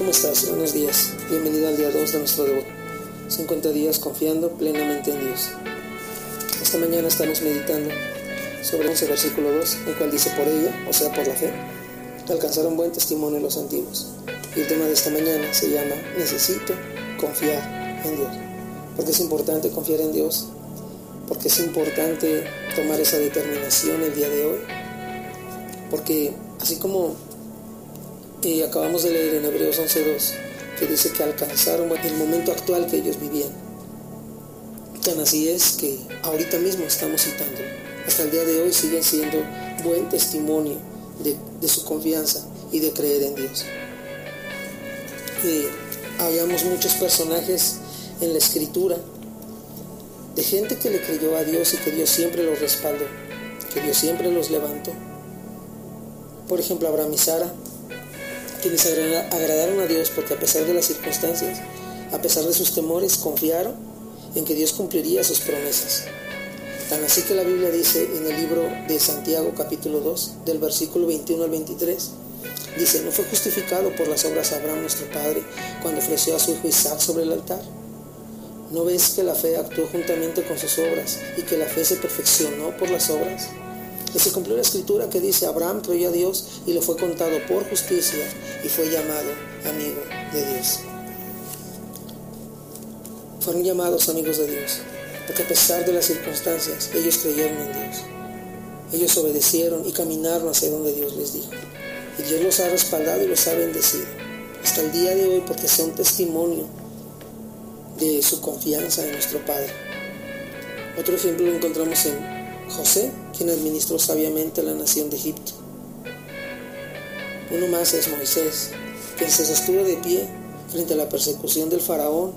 ¿cómo estás? Buenos días. Bienvenido al día 2 de nuestro debut. 50 días confiando plenamente en Dios. Esta mañana estamos meditando sobre 11 versículo 2, el cual dice por ella, o sea por la fe, alcanzaron buen testimonio los antiguos. Y el tema de esta mañana se llama Necesito confiar en Dios. Porque es importante confiar en Dios, porque es importante tomar esa determinación el día de hoy, porque así como y acabamos de leer en Hebreos 11.2 que dice que alcanzaron el momento actual que ellos vivían. Tan así es que ahorita mismo estamos citando. Hasta el día de hoy siguen siendo buen testimonio de, su confianza y de creer en Dios. habíamos muchos personajes en la escritura de gente que le creyó a Dios y que Dios siempre los respaldó, que Dios siempre los levantó. Por ejemplo, Abraham y Sara quienes agradaron a Dios porque a pesar de las circunstancias, a pesar de sus temores, confiaron en que Dios cumpliría sus promesas. Tan así que la Biblia dice en el libro de Santiago capítulo 2, del versículo 21 al 23, dice, ¿no fue justificado por las obras Abraham nuestro Padre cuando ofreció a su hijo Isaac sobre el altar? ¿No ves que la fe actuó juntamente con sus obras y que la fe se perfeccionó por las obras? Y se cumplió la escritura que dice, Abraham creyó a Dios y le fue contado por justicia y fue llamado amigo de Dios. Fueron llamados amigos de Dios, porque a pesar de las circunstancias, ellos creyeron en Dios. Ellos obedecieron y caminaron hacia donde Dios les dijo. Y Dios los ha respaldado y los ha bendecido. Hasta el día de hoy, porque son testimonio de su confianza en nuestro Padre. Otro ejemplo lo encontramos en José, quien administró sabiamente la nación de Egipto. Uno más es Moisés, quien se sostuvo de pie frente a la persecución del faraón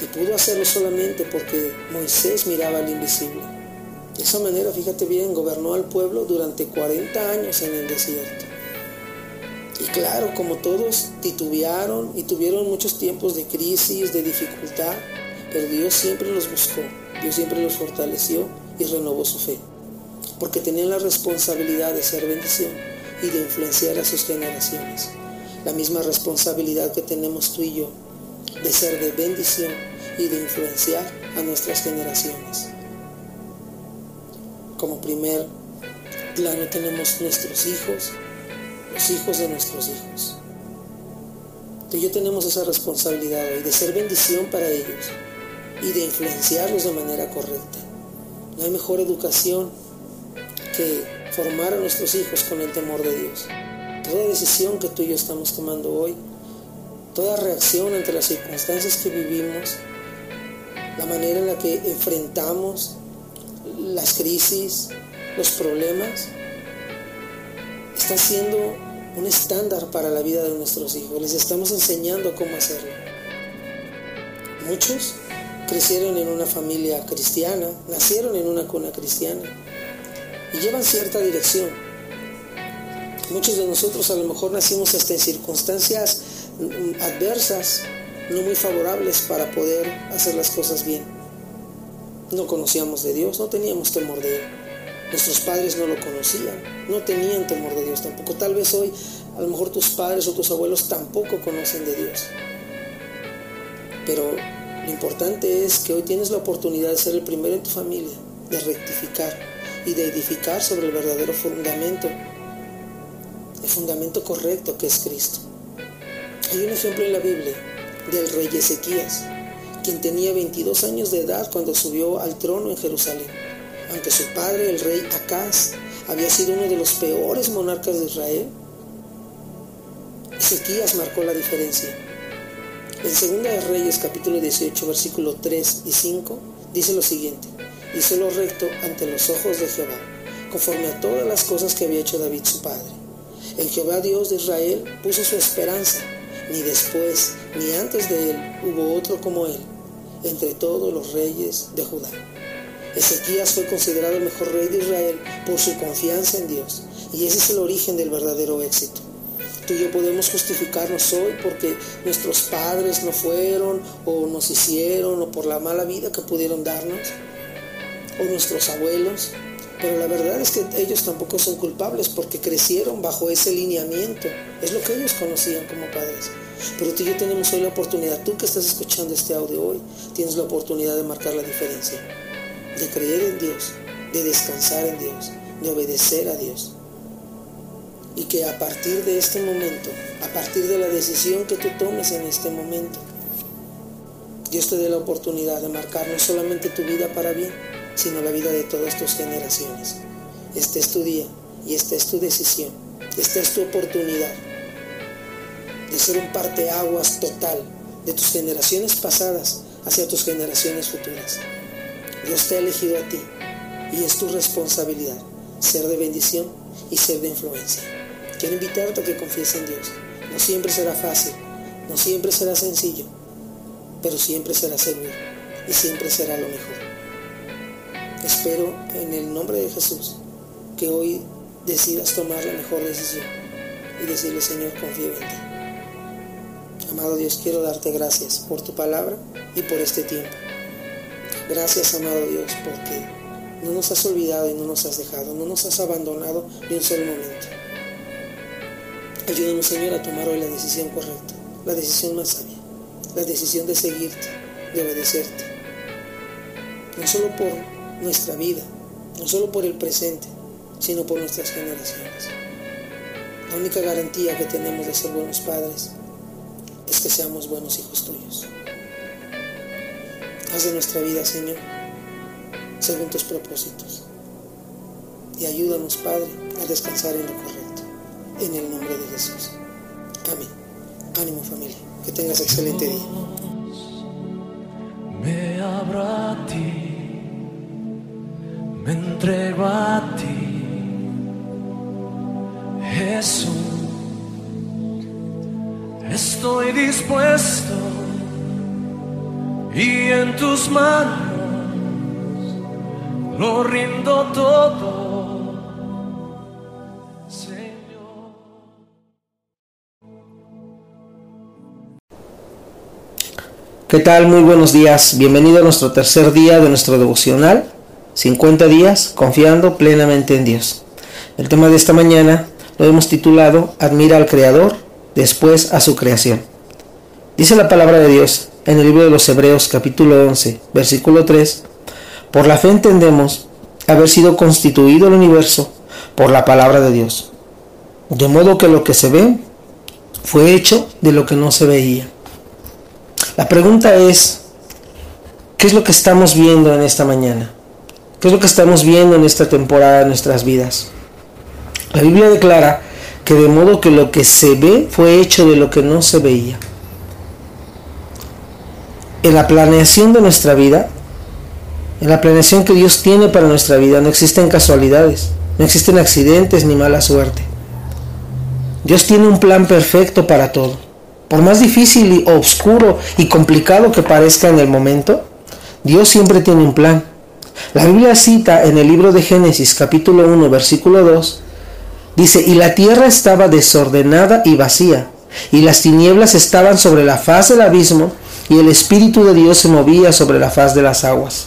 y pudo hacerlo solamente porque Moisés miraba al invisible. De esa manera, fíjate bien, gobernó al pueblo durante 40 años en el desierto. Y claro, como todos titubearon y tuvieron muchos tiempos de crisis, de dificultad, pero Dios siempre los buscó, Dios siempre los fortaleció y renovó su fe, porque tenían la responsabilidad de ser bendición y de influenciar a sus generaciones. La misma responsabilidad que tenemos tú y yo de ser de bendición y de influenciar a nuestras generaciones. Como primer plano tenemos nuestros hijos, los hijos de nuestros hijos. Tú y yo tenemos esa responsabilidad hoy de ser bendición para ellos y de influenciarlos de manera correcta. No hay mejor educación que formar a nuestros hijos con el temor de Dios. Toda decisión que tú y yo estamos tomando hoy, toda reacción ante las circunstancias que vivimos, la manera en la que enfrentamos las crisis, los problemas, está siendo un estándar para la vida de nuestros hijos. Les estamos enseñando cómo hacerlo. Muchos crecieron en una familia cristiana, nacieron en una cuna cristiana y llevan cierta dirección. Muchos de nosotros a lo mejor nacimos hasta en circunstancias mm, adversas, no muy favorables para poder hacer las cosas bien. No conocíamos de Dios, no teníamos temor de Él. Nuestros padres no lo conocían, no tenían temor de Dios tampoco. Tal vez hoy a lo mejor tus padres o tus abuelos tampoco conocen de Dios. Pero lo importante es que hoy tienes la oportunidad de ser el primero en tu familia, de rectificar y de edificar sobre el verdadero fundamento, el fundamento correcto que es Cristo. Hay un ejemplo en la Biblia del rey Ezequías, quien tenía 22 años de edad cuando subió al trono en Jerusalén, aunque su padre, el rey Acaz, había sido uno de los peores monarcas de Israel. Ezequías marcó la diferencia en 2 de Reyes capítulo 18 versículo 3 y 5 dice lo siguiente, hizo lo recto ante los ojos de Jehová, conforme a todas las cosas que había hecho David su padre. En Jehová Dios de Israel puso su esperanza, ni después ni antes de él hubo otro como él, entre todos los reyes de Judá. Ezequías fue considerado el mejor rey de Israel por su confianza en Dios, y ese es el origen del verdadero éxito. Tú y yo podemos justificarnos hoy porque nuestros padres no fueron o nos hicieron o por la mala vida que pudieron darnos, o nuestros abuelos, Pero la verdad es que ellos tampoco son culpables porque crecieron bajo ese lineamiento. Es lo que ellos conocían como padres. Pero tú y yo tenemos hoy la oportunidad, tú que estás escuchando este audio hoy, tienes la oportunidad de marcar la diferencia, de creer en Dios, de descansar en Dios, de obedecer a Dios. Y que a partir de este momento, a partir de la decisión que tú tomes en este momento, Dios te dé la oportunidad de marcar no solamente tu vida para bien, sino la vida de todas tus generaciones. Este es tu día y esta es tu decisión. Esta es tu oportunidad de ser un parteaguas total de tus generaciones pasadas hacia tus generaciones futuras. Dios te ha elegido a ti y es tu responsabilidad ser de bendición y ser de influencia. Quiero invitarte a que confíes en Dios. No siempre será fácil, no siempre será sencillo, pero siempre será seguro y siempre será lo mejor. Espero en el nombre de Jesús que hoy decidas tomar la mejor decisión y decirle, Señor, confío en ti. Amado Dios, quiero darte gracias por tu palabra y por este tiempo. Gracias, amado Dios, porque no nos has olvidado y no nos has dejado, no nos has abandonado ni un solo momento. Ayúdanos, Señor, a tomar hoy la decisión correcta, la decisión más sabia, la decisión de seguirte, de obedecerte. No solo por nuestra vida, no solo por el presente, sino por nuestras generaciones. La única garantía que tenemos de ser buenos padres es que seamos buenos hijos tuyos. Haz de nuestra vida, Señor, según tus propósitos. Y ayúdanos, Padre, a descansar en lo correcto. En el nombre de Jesús. Amén. Ánimo familia. Que tengas excelente día. Me abro a ti, me entrego a ti, Jesús. Estoy dispuesto y en tus manos lo rindo todo, ¿Qué tal? Muy buenos días. Bienvenido a nuestro tercer día de nuestro devocional. 50 días confiando plenamente en Dios. El tema de esta mañana lo hemos titulado Admira al Creador, después a su creación. Dice la palabra de Dios en el libro de los Hebreos capítulo 11, versículo 3, Por la fe entendemos haber sido constituido el universo por la palabra de Dios. De modo que lo que se ve fue hecho de lo que no se veía. La pregunta es, ¿qué es lo que estamos viendo en esta mañana? ¿Qué es lo que estamos viendo en esta temporada de nuestras vidas? La Biblia declara que de modo que lo que se ve fue hecho de lo que no se veía. En la planeación de nuestra vida, en la planeación que Dios tiene para nuestra vida, no existen casualidades, no existen accidentes ni mala suerte. Dios tiene un plan perfecto para todo. Por más difícil y oscuro y complicado que parezca en el momento, Dios siempre tiene un plan. La Biblia cita en el libro de Génesis capítulo 1 versículo 2, dice, y la tierra estaba desordenada y vacía, y las tinieblas estaban sobre la faz del abismo, y el Espíritu de Dios se movía sobre la faz de las aguas.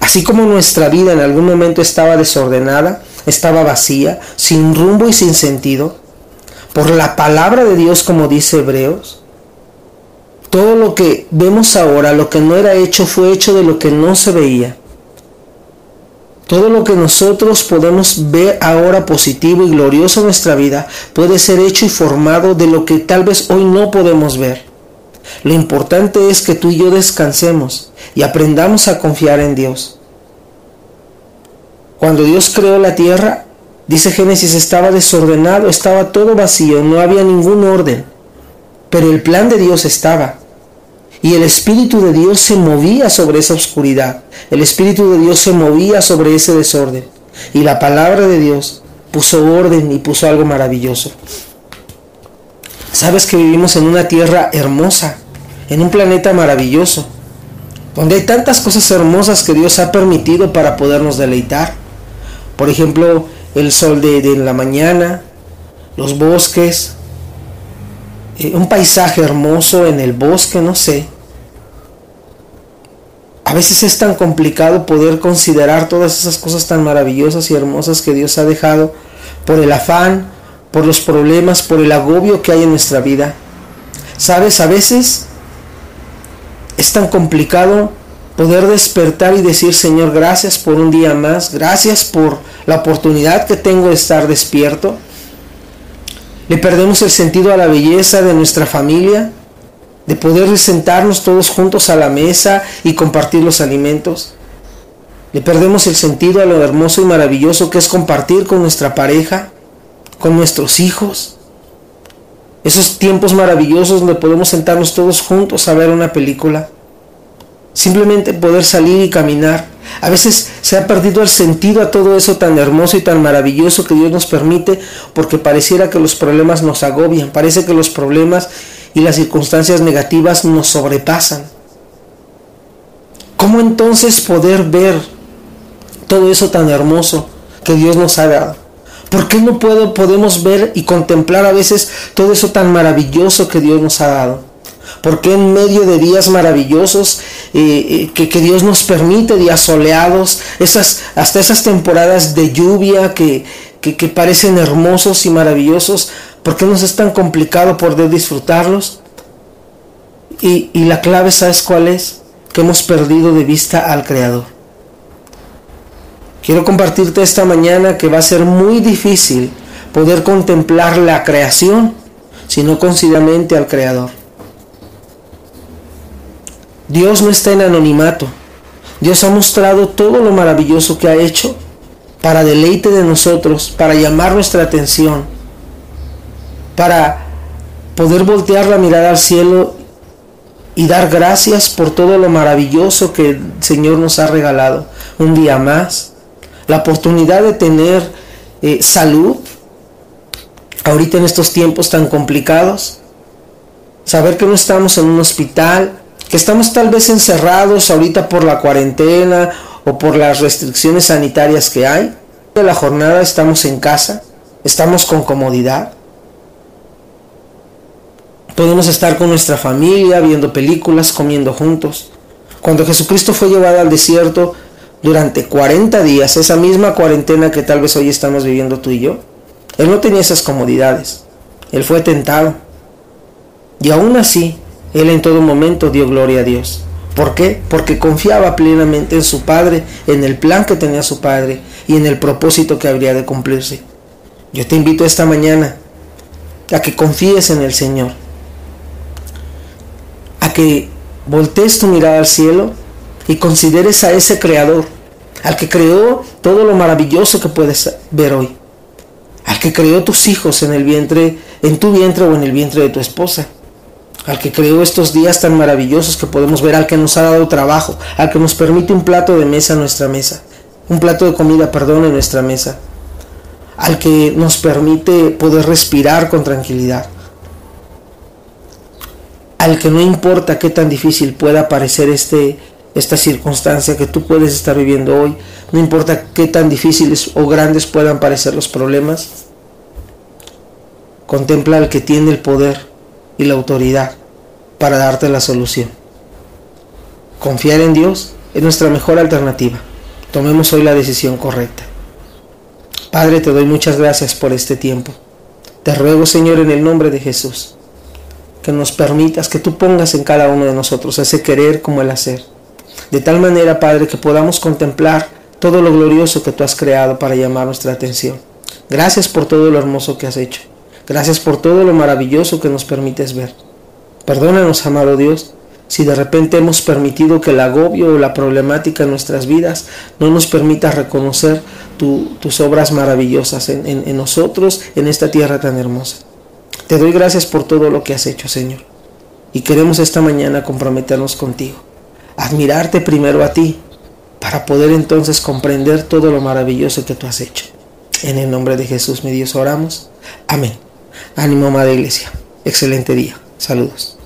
Así como nuestra vida en algún momento estaba desordenada, estaba vacía, sin rumbo y sin sentido, por la palabra de Dios como dice Hebreos, todo lo que vemos ahora, lo que no era hecho, fue hecho de lo que no se veía. Todo lo que nosotros podemos ver ahora positivo y glorioso en nuestra vida puede ser hecho y formado de lo que tal vez hoy no podemos ver. Lo importante es que tú y yo descansemos y aprendamos a confiar en Dios. Cuando Dios creó la tierra, dice Génesis, estaba desordenado, estaba todo vacío, no había ningún orden. Pero el plan de Dios estaba. Y el Espíritu de Dios se movía sobre esa oscuridad. El Espíritu de Dios se movía sobre ese desorden. Y la palabra de Dios puso orden y puso algo maravilloso. Sabes que vivimos en una tierra hermosa, en un planeta maravilloso, donde hay tantas cosas hermosas que Dios ha permitido para podernos deleitar. Por ejemplo, el sol de, de la mañana, los bosques, eh, un paisaje hermoso en el bosque, no sé. A veces es tan complicado poder considerar todas esas cosas tan maravillosas y hermosas que Dios ha dejado por el afán, por los problemas, por el agobio que hay en nuestra vida. Sabes, a veces es tan complicado poder despertar y decir, Señor, gracias por un día más, gracias por la oportunidad que tengo de estar despierto. Le perdemos el sentido a la belleza de nuestra familia, de poder sentarnos todos juntos a la mesa y compartir los alimentos. Le perdemos el sentido a lo hermoso y maravilloso que es compartir con nuestra pareja, con nuestros hijos. Esos tiempos maravillosos donde podemos sentarnos todos juntos a ver una película. Simplemente poder salir y caminar. A veces se ha perdido el sentido a todo eso tan hermoso y tan maravilloso que Dios nos permite porque pareciera que los problemas nos agobian. Parece que los problemas y las circunstancias negativas nos sobrepasan. ¿Cómo entonces poder ver todo eso tan hermoso que Dios nos ha dado? ¿Por qué no puedo, podemos ver y contemplar a veces todo eso tan maravilloso que Dios nos ha dado? ¿Por qué en medio de días maravillosos eh, eh, que, Dios nos permite, días soleados, esas, hasta esas temporadas de lluvia que, que parecen hermosos y maravillosos, ¿Por qué nos es tan complicado poder disfrutarlos? Y, y la clave, ¿sabes cuál es? Que hemos perdido de vista al Creador. Quiero compartirte esta mañana que va a ser muy difícil poder contemplar la creación si no consideramente al Creador. Dios no está en anonimato. Dios ha mostrado todo lo maravilloso que ha hecho para deleite de nosotros, para llamar nuestra atención para poder voltear la mirada al cielo y dar gracias por todo lo maravilloso que el Señor nos ha regalado. Un día más, la oportunidad de tener eh, salud, ahorita en estos tiempos tan complicados, saber que no estamos en un hospital, que estamos tal vez encerrados ahorita por la cuarentena o por las restricciones sanitarias que hay. De la jornada estamos en casa, estamos con comodidad Podemos estar con nuestra familia, viendo películas, comiendo juntos. Cuando Jesucristo fue llevado al desierto durante 40 días, esa misma cuarentena que tal vez hoy estamos viviendo tú y yo, Él no tenía esas comodidades. Él fue tentado. Y aún así, Él en todo momento dio gloria a Dios. ¿Por qué? Porque confiaba plenamente en su Padre, en el plan que tenía su Padre y en el propósito que habría de cumplirse. Yo te invito esta mañana a que confíes en el Señor, que voltees tu mirada al cielo y consideres a ese creador, al que creó todo lo maravilloso que puedes ver hoy, al que creó tus hijos en el vientre, en tu vientre o en el vientre de tu esposa, al que creó estos días tan maravillosos que podemos ver, al que nos ha dado trabajo, al que nos permite un plato de mesa en nuestra mesa, un plato de comida, perdón, en nuestra mesa, al que nos permite poder respirar con tranquilidad al que no importa qué tan difícil pueda parecer este, esta circunstancia que tú puedes estar viviendo hoy, no importa qué tan difíciles o grandes puedan parecer los problemas, contempla al que tiene el poder y la autoridad para darte la solución. Confiar en Dios es nuestra mejor alternativa. Tomemos hoy la decisión correcta. Padre, te doy muchas gracias por este tiempo. Te ruego, Señor, en el nombre de Jesús que nos permitas, que tú pongas en cada uno de nosotros ese querer como el hacer. De tal manera, Padre, que podamos contemplar todo lo glorioso que tú has creado para llamar nuestra atención. Gracias por todo lo hermoso que has hecho. Gracias por todo lo maravilloso que nos permites ver. Perdónanos, amado Dios, si de repente hemos permitido que el agobio o la problemática en nuestras vidas no nos permita reconocer tus obras maravillosas en nosotros, en esta tierra tan hermosa. Te doy gracias por todo lo que has hecho, Señor. Y queremos esta mañana comprometernos contigo. Admirarte primero a ti, para poder entonces comprender todo lo maravilloso que tú has hecho. En el nombre de Jesús, mi Dios, oramos. Amén. Ánimo, Madre Iglesia. Excelente día. Saludos.